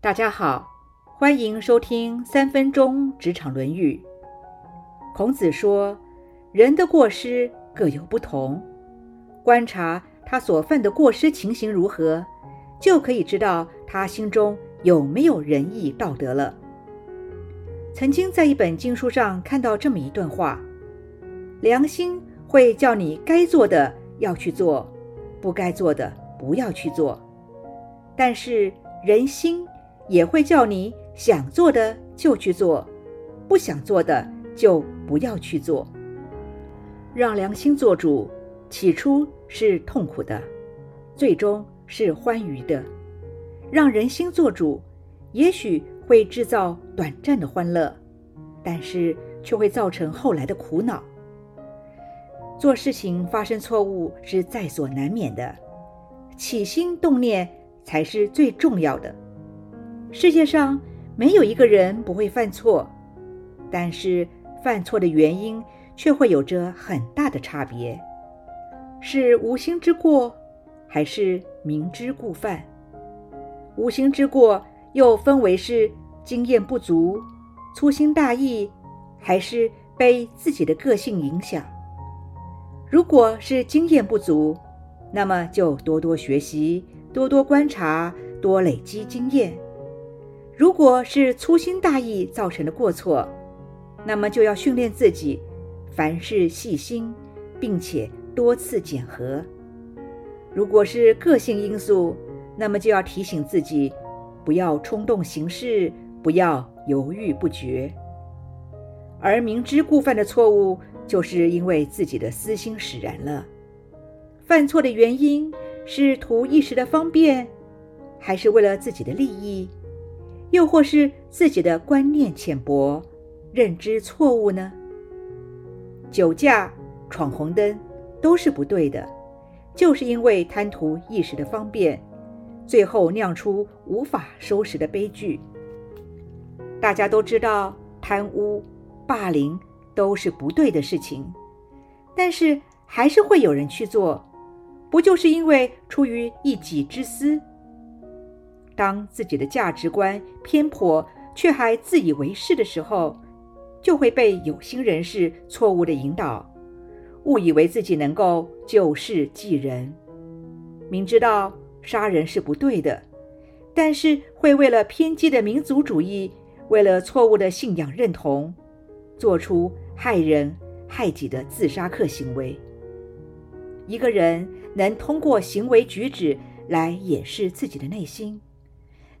大家好，欢迎收听三分钟职场论语。孔子说：“人的过失各有不同，观察他所犯的过失情形如何，就可以知道他心中有没有仁义道德了。”曾经在一本经书上看到这么一段话：“良心会叫你该做的要去做，不该做的不要去做，但是人心。”也会叫你想做的就去做，不想做的就不要去做。让良心做主，起初是痛苦的，最终是欢愉的。让人心做主，也许会制造短暂的欢乐，但是却会造成后来的苦恼。做事情发生错误是在所难免的，起心动念才是最重要的。世界上没有一个人不会犯错，但是犯错的原因却会有着很大的差别，是无心之过，还是明知故犯？无心之过又分为是经验不足、粗心大意，还是被自己的个性影响？如果是经验不足，那么就多多学习，多多观察，多累积经验。如果是粗心大意造成的过错，那么就要训练自己，凡事细心，并且多次检核。如果是个性因素，那么就要提醒自己，不要冲动行事，不要犹豫不决。而明知故犯的错误，就是因为自己的私心使然了。犯错的原因是图一时的方便，还是为了自己的利益？又或是自己的观念浅薄、认知错误呢？酒驾、闯红灯都是不对的，就是因为贪图一时的方便，最后酿出无法收拾的悲剧。大家都知道，贪污、霸凌都是不对的事情，但是还是会有人去做，不就是因为出于一己之私？当自己的价值观偏颇，却还自以为是的时候，就会被有心人士错误的引导，误以为自己能够救世济人。明知道杀人是不对的，但是会为了偏激的民族主义，为了错误的信仰认同，做出害人害己的自杀客行为。一个人能通过行为举止来掩饰自己的内心。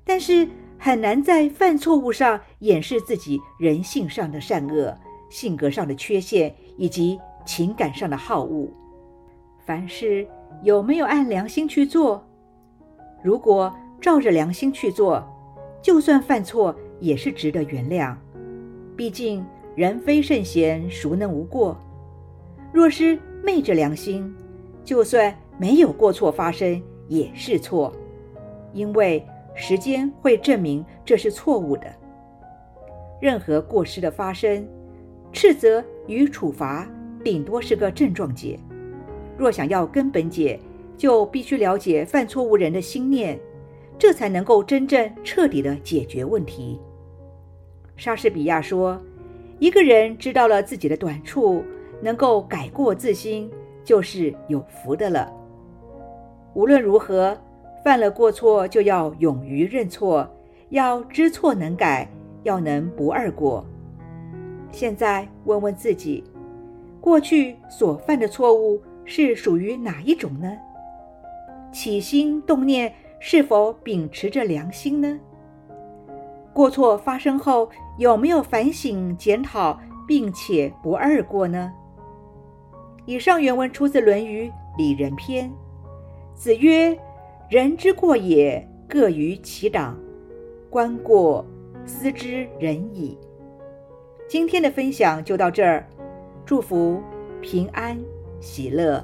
但是很难在犯错误上掩饰自己人性上的善恶、性格上的缺陷以及情感上的好恶。凡事有没有按良心去做？如果照着良心去做，就算犯错也是值得原谅。毕竟人非圣贤，孰能无过？若是昧着良心，就算没有过错发生，也是错，因为。时间会证明这是错误的。任何过失的发生，斥责与处罚顶多是个症状解。若想要根本解，就必须了解犯错误人的心念，这才能够真正彻底的解决问题。莎士比亚说：“一个人知道了自己的短处，能够改过自新，就是有福的了。”无论如何。犯了过错，就要勇于认错，要知错能改，要能不二过。现在问问自己，过去所犯的错误是属于哪一种呢？起心动念是否秉持着良心呢？过错发生后有没有反省检讨，并且不二过呢？以上原文出自《论语·里仁篇》，子曰。人之过也，各于其长。观过，思之仁矣。今天的分享就到这儿，祝福平安喜乐。